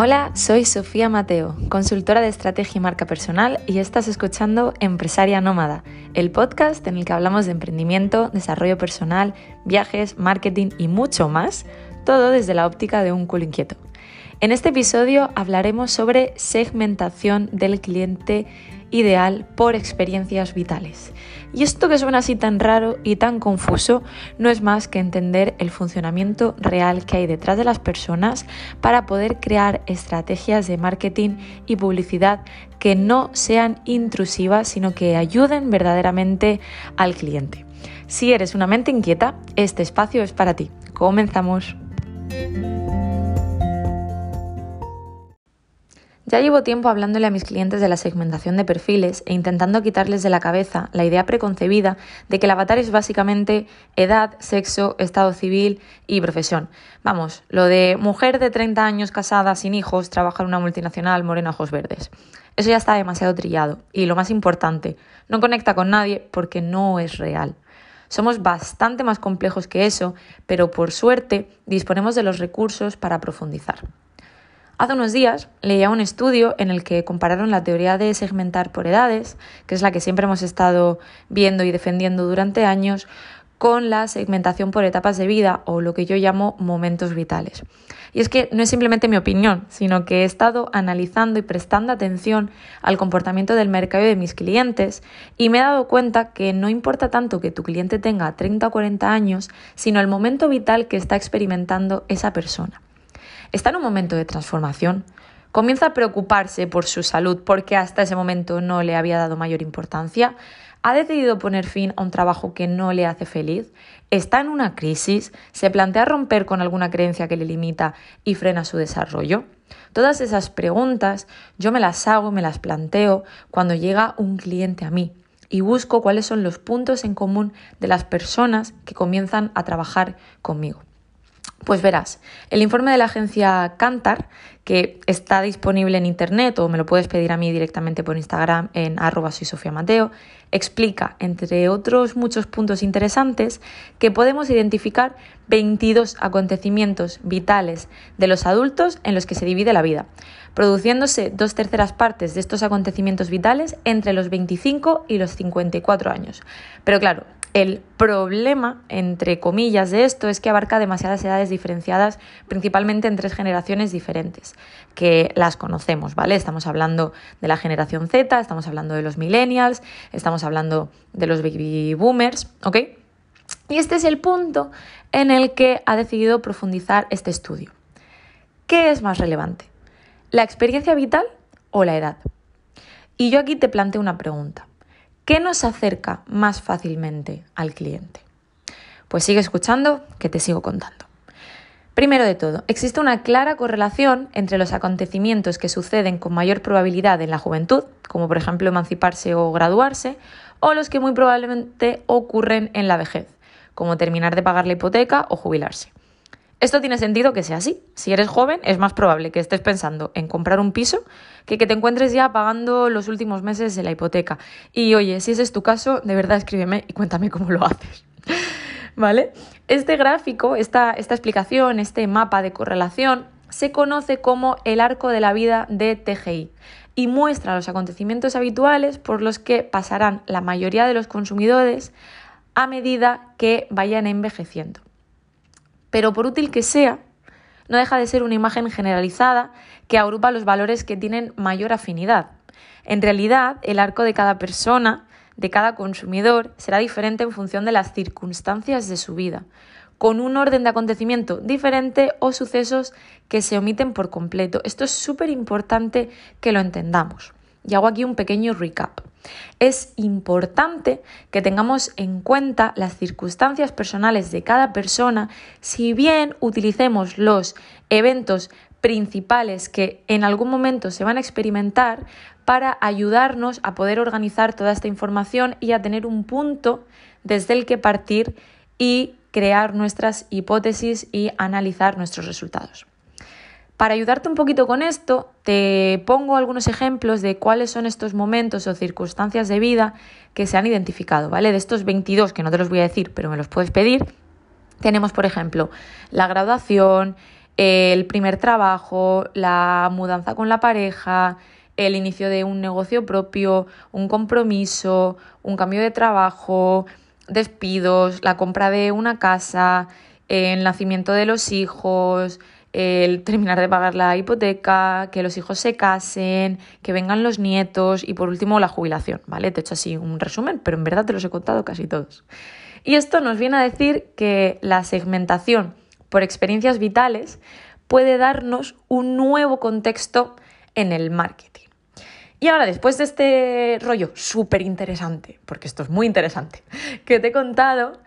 Hola, soy Sofía Mateo, consultora de estrategia y marca personal y estás escuchando Empresaria Nómada, el podcast en el que hablamos de emprendimiento, desarrollo personal, viajes, marketing y mucho más, todo desde la óptica de un culo inquieto. En este episodio hablaremos sobre segmentación del cliente ideal por experiencias vitales. Y esto que suena así tan raro y tan confuso no es más que entender el funcionamiento real que hay detrás de las personas para poder crear estrategias de marketing y publicidad que no sean intrusivas, sino que ayuden verdaderamente al cliente. Si eres una mente inquieta, este espacio es para ti. Comenzamos. Ya llevo tiempo hablándole a mis clientes de la segmentación de perfiles e intentando quitarles de la cabeza la idea preconcebida de que el avatar es básicamente edad, sexo, estado civil y profesión. Vamos, lo de mujer de 30 años casada, sin hijos, trabaja en una multinacional, morena, ojos verdes. Eso ya está demasiado trillado y lo más importante, no conecta con nadie porque no es real. Somos bastante más complejos que eso, pero por suerte disponemos de los recursos para profundizar. Hace unos días leía un estudio en el que compararon la teoría de segmentar por edades, que es la que siempre hemos estado viendo y defendiendo durante años, con la segmentación por etapas de vida o lo que yo llamo momentos vitales. Y es que no es simplemente mi opinión, sino que he estado analizando y prestando atención al comportamiento del mercado de mis clientes y me he dado cuenta que no importa tanto que tu cliente tenga 30 o 40 años, sino el momento vital que está experimentando esa persona está en un momento de transformación. Comienza a preocuparse por su salud porque hasta ese momento no le había dado mayor importancia. ¿Ha decidido poner fin a un trabajo que no le hace feliz? ¿Está en una crisis? ¿Se plantea romper con alguna creencia que le limita y frena su desarrollo? Todas esas preguntas yo me las hago, me las planteo cuando llega un cliente a mí y busco cuáles son los puntos en común de las personas que comienzan a trabajar conmigo. Pues verás, el informe de la agencia Cantar, que está disponible en internet o me lo puedes pedir a mí directamente por Instagram en arroba Mateo, explica, entre otros muchos puntos interesantes, que podemos identificar 22 acontecimientos vitales de los adultos en los que se divide la vida, produciéndose dos terceras partes de estos acontecimientos vitales entre los 25 y los 54 años. Pero claro, el problema, entre comillas, de esto es que abarca demasiadas edades diferenciadas, principalmente en tres generaciones diferentes, que las conocemos, ¿vale? Estamos hablando de la generación Z, estamos hablando de los millennials, estamos hablando de los baby boomers, ¿ok? Y este es el punto en el que ha decidido profundizar este estudio. ¿Qué es más relevante? ¿La experiencia vital o la edad? Y yo aquí te planteo una pregunta. ¿Qué nos acerca más fácilmente al cliente? Pues sigue escuchando que te sigo contando. Primero de todo, existe una clara correlación entre los acontecimientos que suceden con mayor probabilidad en la juventud, como por ejemplo emanciparse o graduarse, o los que muy probablemente ocurren en la vejez, como terminar de pagar la hipoteca o jubilarse. Esto tiene sentido que sea así. Si eres joven, es más probable que estés pensando en comprar un piso que que te encuentres ya pagando los últimos meses de la hipoteca. Y oye, si ese es tu caso, de verdad escríbeme y cuéntame cómo lo haces. ¿Vale? Este gráfico, esta, esta explicación, este mapa de correlación, se conoce como el arco de la vida de TGI y muestra los acontecimientos habituales por los que pasarán la mayoría de los consumidores a medida que vayan envejeciendo pero por útil que sea, no deja de ser una imagen generalizada que agrupa los valores que tienen mayor afinidad. En realidad, el arco de cada persona, de cada consumidor, será diferente en función de las circunstancias de su vida, con un orden de acontecimiento diferente o sucesos que se omiten por completo. Esto es súper importante que lo entendamos. Y hago aquí un pequeño recap. Es importante que tengamos en cuenta las circunstancias personales de cada persona, si bien utilicemos los eventos principales que en algún momento se van a experimentar para ayudarnos a poder organizar toda esta información y a tener un punto desde el que partir y crear nuestras hipótesis y analizar nuestros resultados. Para ayudarte un poquito con esto, te pongo algunos ejemplos de cuáles son estos momentos o circunstancias de vida que se han identificado, ¿vale? De estos 22, que no te los voy a decir, pero me los puedes pedir, tenemos, por ejemplo, la graduación, el primer trabajo, la mudanza con la pareja, el inicio de un negocio propio, un compromiso, un cambio de trabajo, despidos, la compra de una casa, el nacimiento de los hijos, el terminar de pagar la hipoteca, que los hijos se casen, que vengan los nietos y por último la jubilación, ¿vale? Te he hecho así un resumen, pero en verdad te los he contado casi todos. Y esto nos viene a decir que la segmentación por experiencias vitales puede darnos un nuevo contexto en el marketing. Y ahora, después de este rollo súper interesante, porque esto es muy interesante, que te he contado,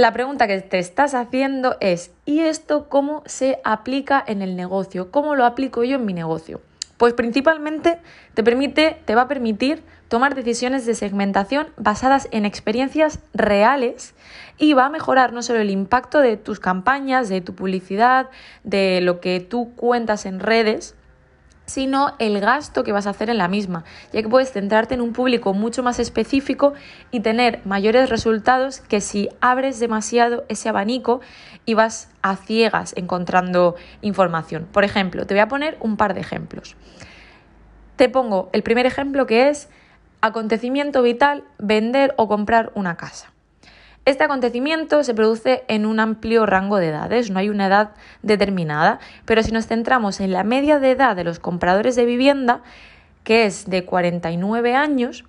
la pregunta que te estás haciendo es, ¿y esto cómo se aplica en el negocio? ¿Cómo lo aplico yo en mi negocio? Pues principalmente te permite, te va a permitir tomar decisiones de segmentación basadas en experiencias reales y va a mejorar no solo el impacto de tus campañas, de tu publicidad, de lo que tú cuentas en redes, sino el gasto que vas a hacer en la misma, ya que puedes centrarte en un público mucho más específico y tener mayores resultados que si abres demasiado ese abanico y vas a ciegas encontrando información. Por ejemplo, te voy a poner un par de ejemplos. Te pongo el primer ejemplo que es acontecimiento vital, vender o comprar una casa. Este acontecimiento se produce en un amplio rango de edades, no hay una edad determinada, pero si nos centramos en la media de edad de los compradores de vivienda, que es de 49 años,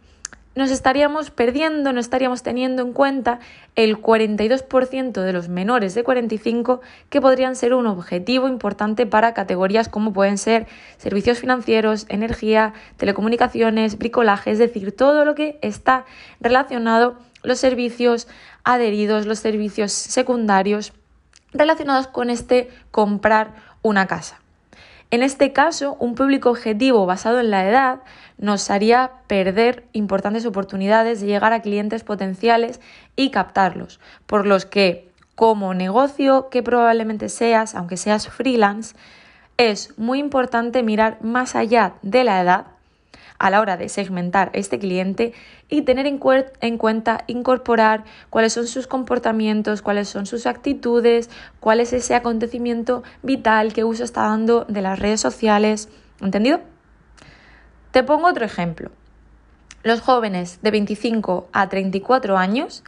nos estaríamos perdiendo, no estaríamos teniendo en cuenta el 42% de los menores de 45 que podrían ser un objetivo importante para categorías como pueden ser servicios financieros, energía, telecomunicaciones, bricolaje, es decir, todo lo que está relacionado los servicios adheridos, los servicios secundarios relacionados con este comprar una casa. En este caso, un público objetivo basado en la edad nos haría perder importantes oportunidades de llegar a clientes potenciales y captarlos, por los que como negocio que probablemente seas, aunque seas freelance, es muy importante mirar más allá de la edad a la hora de segmentar este cliente y tener en, cuenta incorporar cuáles son sus comportamientos, cuáles son sus actitudes, cuál es ese acontecimiento vital que uso está dando de las redes sociales. ¿Entendido? Te pongo otro ejemplo. Los jóvenes de 25 a 34 años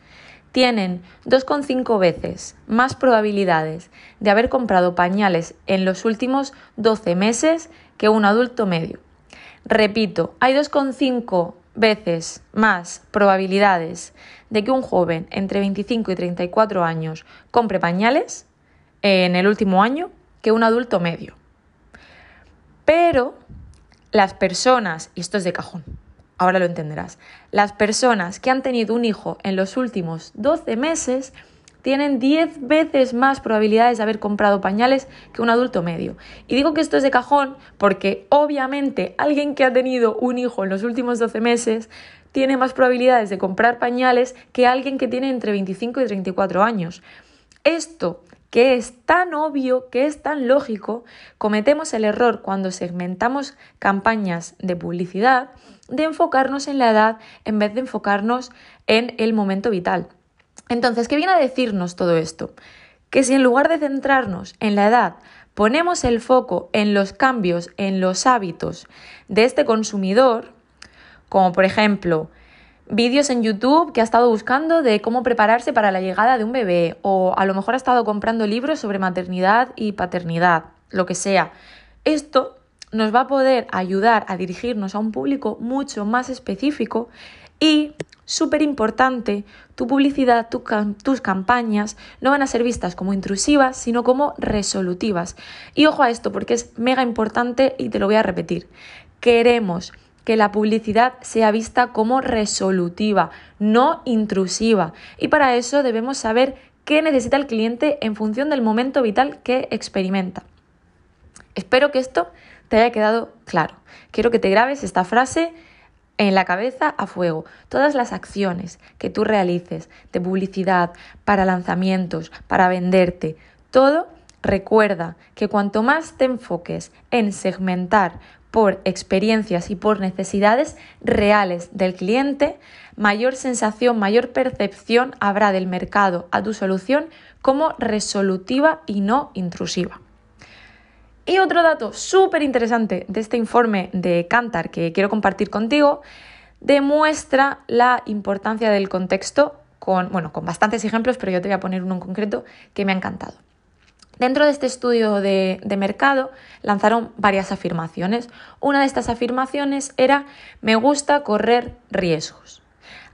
tienen 2,5 veces más probabilidades de haber comprado pañales en los últimos 12 meses que un adulto medio. Repito, hay 2,5 veces más probabilidades de que un joven entre 25 y 34 años compre pañales en el último año que un adulto medio. Pero las personas, y esto es de cajón, ahora lo entenderás, las personas que han tenido un hijo en los últimos 12 meses tienen 10 veces más probabilidades de haber comprado pañales que un adulto medio. Y digo que esto es de cajón porque obviamente alguien que ha tenido un hijo en los últimos 12 meses tiene más probabilidades de comprar pañales que alguien que tiene entre 25 y 34 años. Esto que es tan obvio, que es tan lógico, cometemos el error cuando segmentamos campañas de publicidad de enfocarnos en la edad en vez de enfocarnos en el momento vital. Entonces, ¿qué viene a decirnos todo esto? Que si en lugar de centrarnos en la edad, ponemos el foco en los cambios, en los hábitos de este consumidor, como por ejemplo vídeos en YouTube que ha estado buscando de cómo prepararse para la llegada de un bebé, o a lo mejor ha estado comprando libros sobre maternidad y paternidad, lo que sea. Esto nos va a poder ayudar a dirigirnos a un público mucho más específico y súper importante, tu publicidad, tus campañas no van a ser vistas como intrusivas, sino como resolutivas. Y ojo a esto porque es mega importante y te lo voy a repetir. Queremos que la publicidad sea vista como resolutiva, no intrusiva. Y para eso debemos saber qué necesita el cliente en función del momento vital que experimenta. Espero que esto te haya quedado claro. Quiero que te grabes esta frase en la cabeza a fuego. Todas las acciones que tú realices de publicidad, para lanzamientos, para venderte, todo, recuerda que cuanto más te enfoques en segmentar por experiencias y por necesidades reales del cliente, mayor sensación, mayor percepción habrá del mercado a tu solución como resolutiva y no intrusiva. Y otro dato súper interesante de este informe de Cantar que quiero compartir contigo, demuestra la importancia del contexto con, bueno, con bastantes ejemplos, pero yo te voy a poner uno en concreto que me ha encantado. Dentro de este estudio de, de, mercado lanzaron varias afirmaciones. Una de estas afirmaciones era me gusta correr riesgos.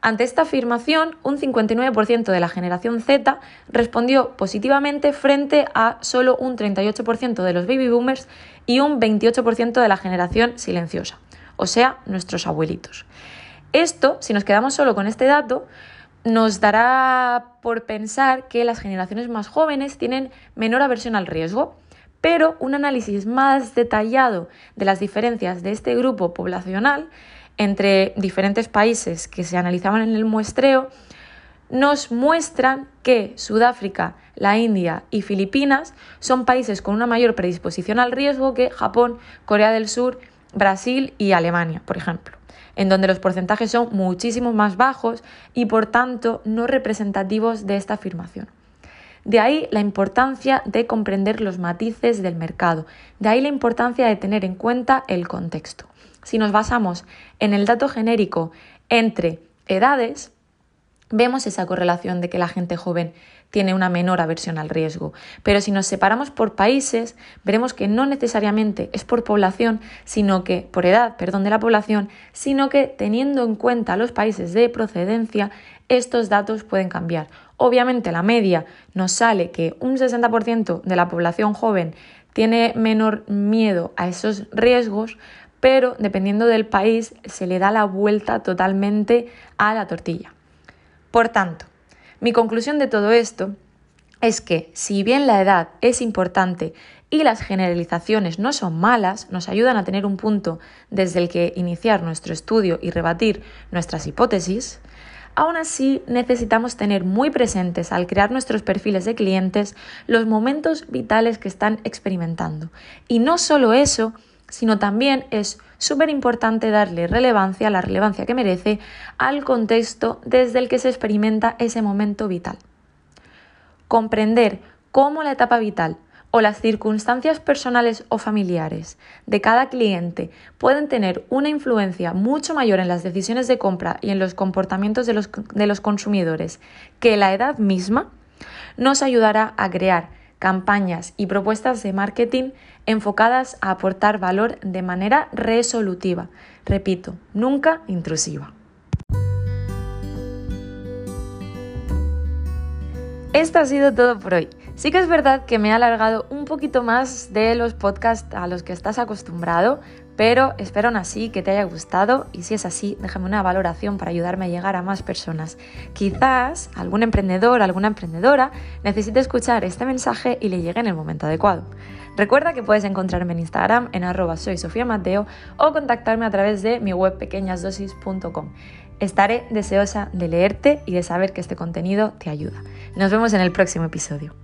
Ante esta afirmación, un 59% de la generación Z respondió positivamente frente a solo un 38% de los baby boomers y un 28% de la generación silenciosa, o sea, nuestros abuelitos. Esto, si nos quedamos solo con este dato, nos dará por pensar que las generaciones más jóvenes tienen menor aversión al riesgo, pero un análisis más detallado de las diferencias de este grupo poblacional entre diferentes países que se analizaban en el muestreo nos muestran que Sudáfrica, la India y Filipinas son países con una mayor predisposición al riesgo que Japón, Corea del Sur, Brasil y Alemania, por ejemplo, en donde los porcentajes son muchísimo más bajos y por tanto no representativos de esta afirmación. De ahí la importancia de comprender los matices del mercado, de ahí la importancia de tener en cuenta el contexto. Si nos basamos en el dato genérico entre edades, vemos esa correlación de que la gente joven tiene una menor aversión al riesgo. Pero si nos separamos por países, veremos que no necesariamente es por población, sino que por edad, perdón, de la población, sino que teniendo en cuenta los países de procedencia, estos datos pueden cambiar. Obviamente la media nos sale que un 60% de la población joven tiene menor miedo a esos riesgos, pero dependiendo del país se le da la vuelta totalmente a la tortilla. Por tanto, mi conclusión de todo esto es que si bien la edad es importante y las generalizaciones no son malas, nos ayudan a tener un punto desde el que iniciar nuestro estudio y rebatir nuestras hipótesis, aún así necesitamos tener muy presentes al crear nuestros perfiles de clientes los momentos vitales que están experimentando. Y no solo eso, sino también es súper importante darle relevancia, la relevancia que merece, al contexto desde el que se experimenta ese momento vital. Comprender cómo la etapa vital o las circunstancias personales o familiares de cada cliente pueden tener una influencia mucho mayor en las decisiones de compra y en los comportamientos de los, de los consumidores que la edad misma, nos ayudará a crear campañas y propuestas de marketing enfocadas a aportar valor de manera resolutiva. Repito, nunca intrusiva. Esto ha sido todo por hoy. Sí que es verdad que me he alargado un poquito más de los podcasts a los que estás acostumbrado, pero espero aún así que te haya gustado y si es así, déjame una valoración para ayudarme a llegar a más personas. Quizás algún emprendedor, alguna emprendedora necesite escuchar este mensaje y le llegue en el momento adecuado. Recuerda que puedes encontrarme en Instagram en arroba soy Mateo o contactarme a través de mi web pequeñasdosis.com. Estaré deseosa de leerte y de saber que este contenido te ayuda. Nos vemos en el próximo episodio.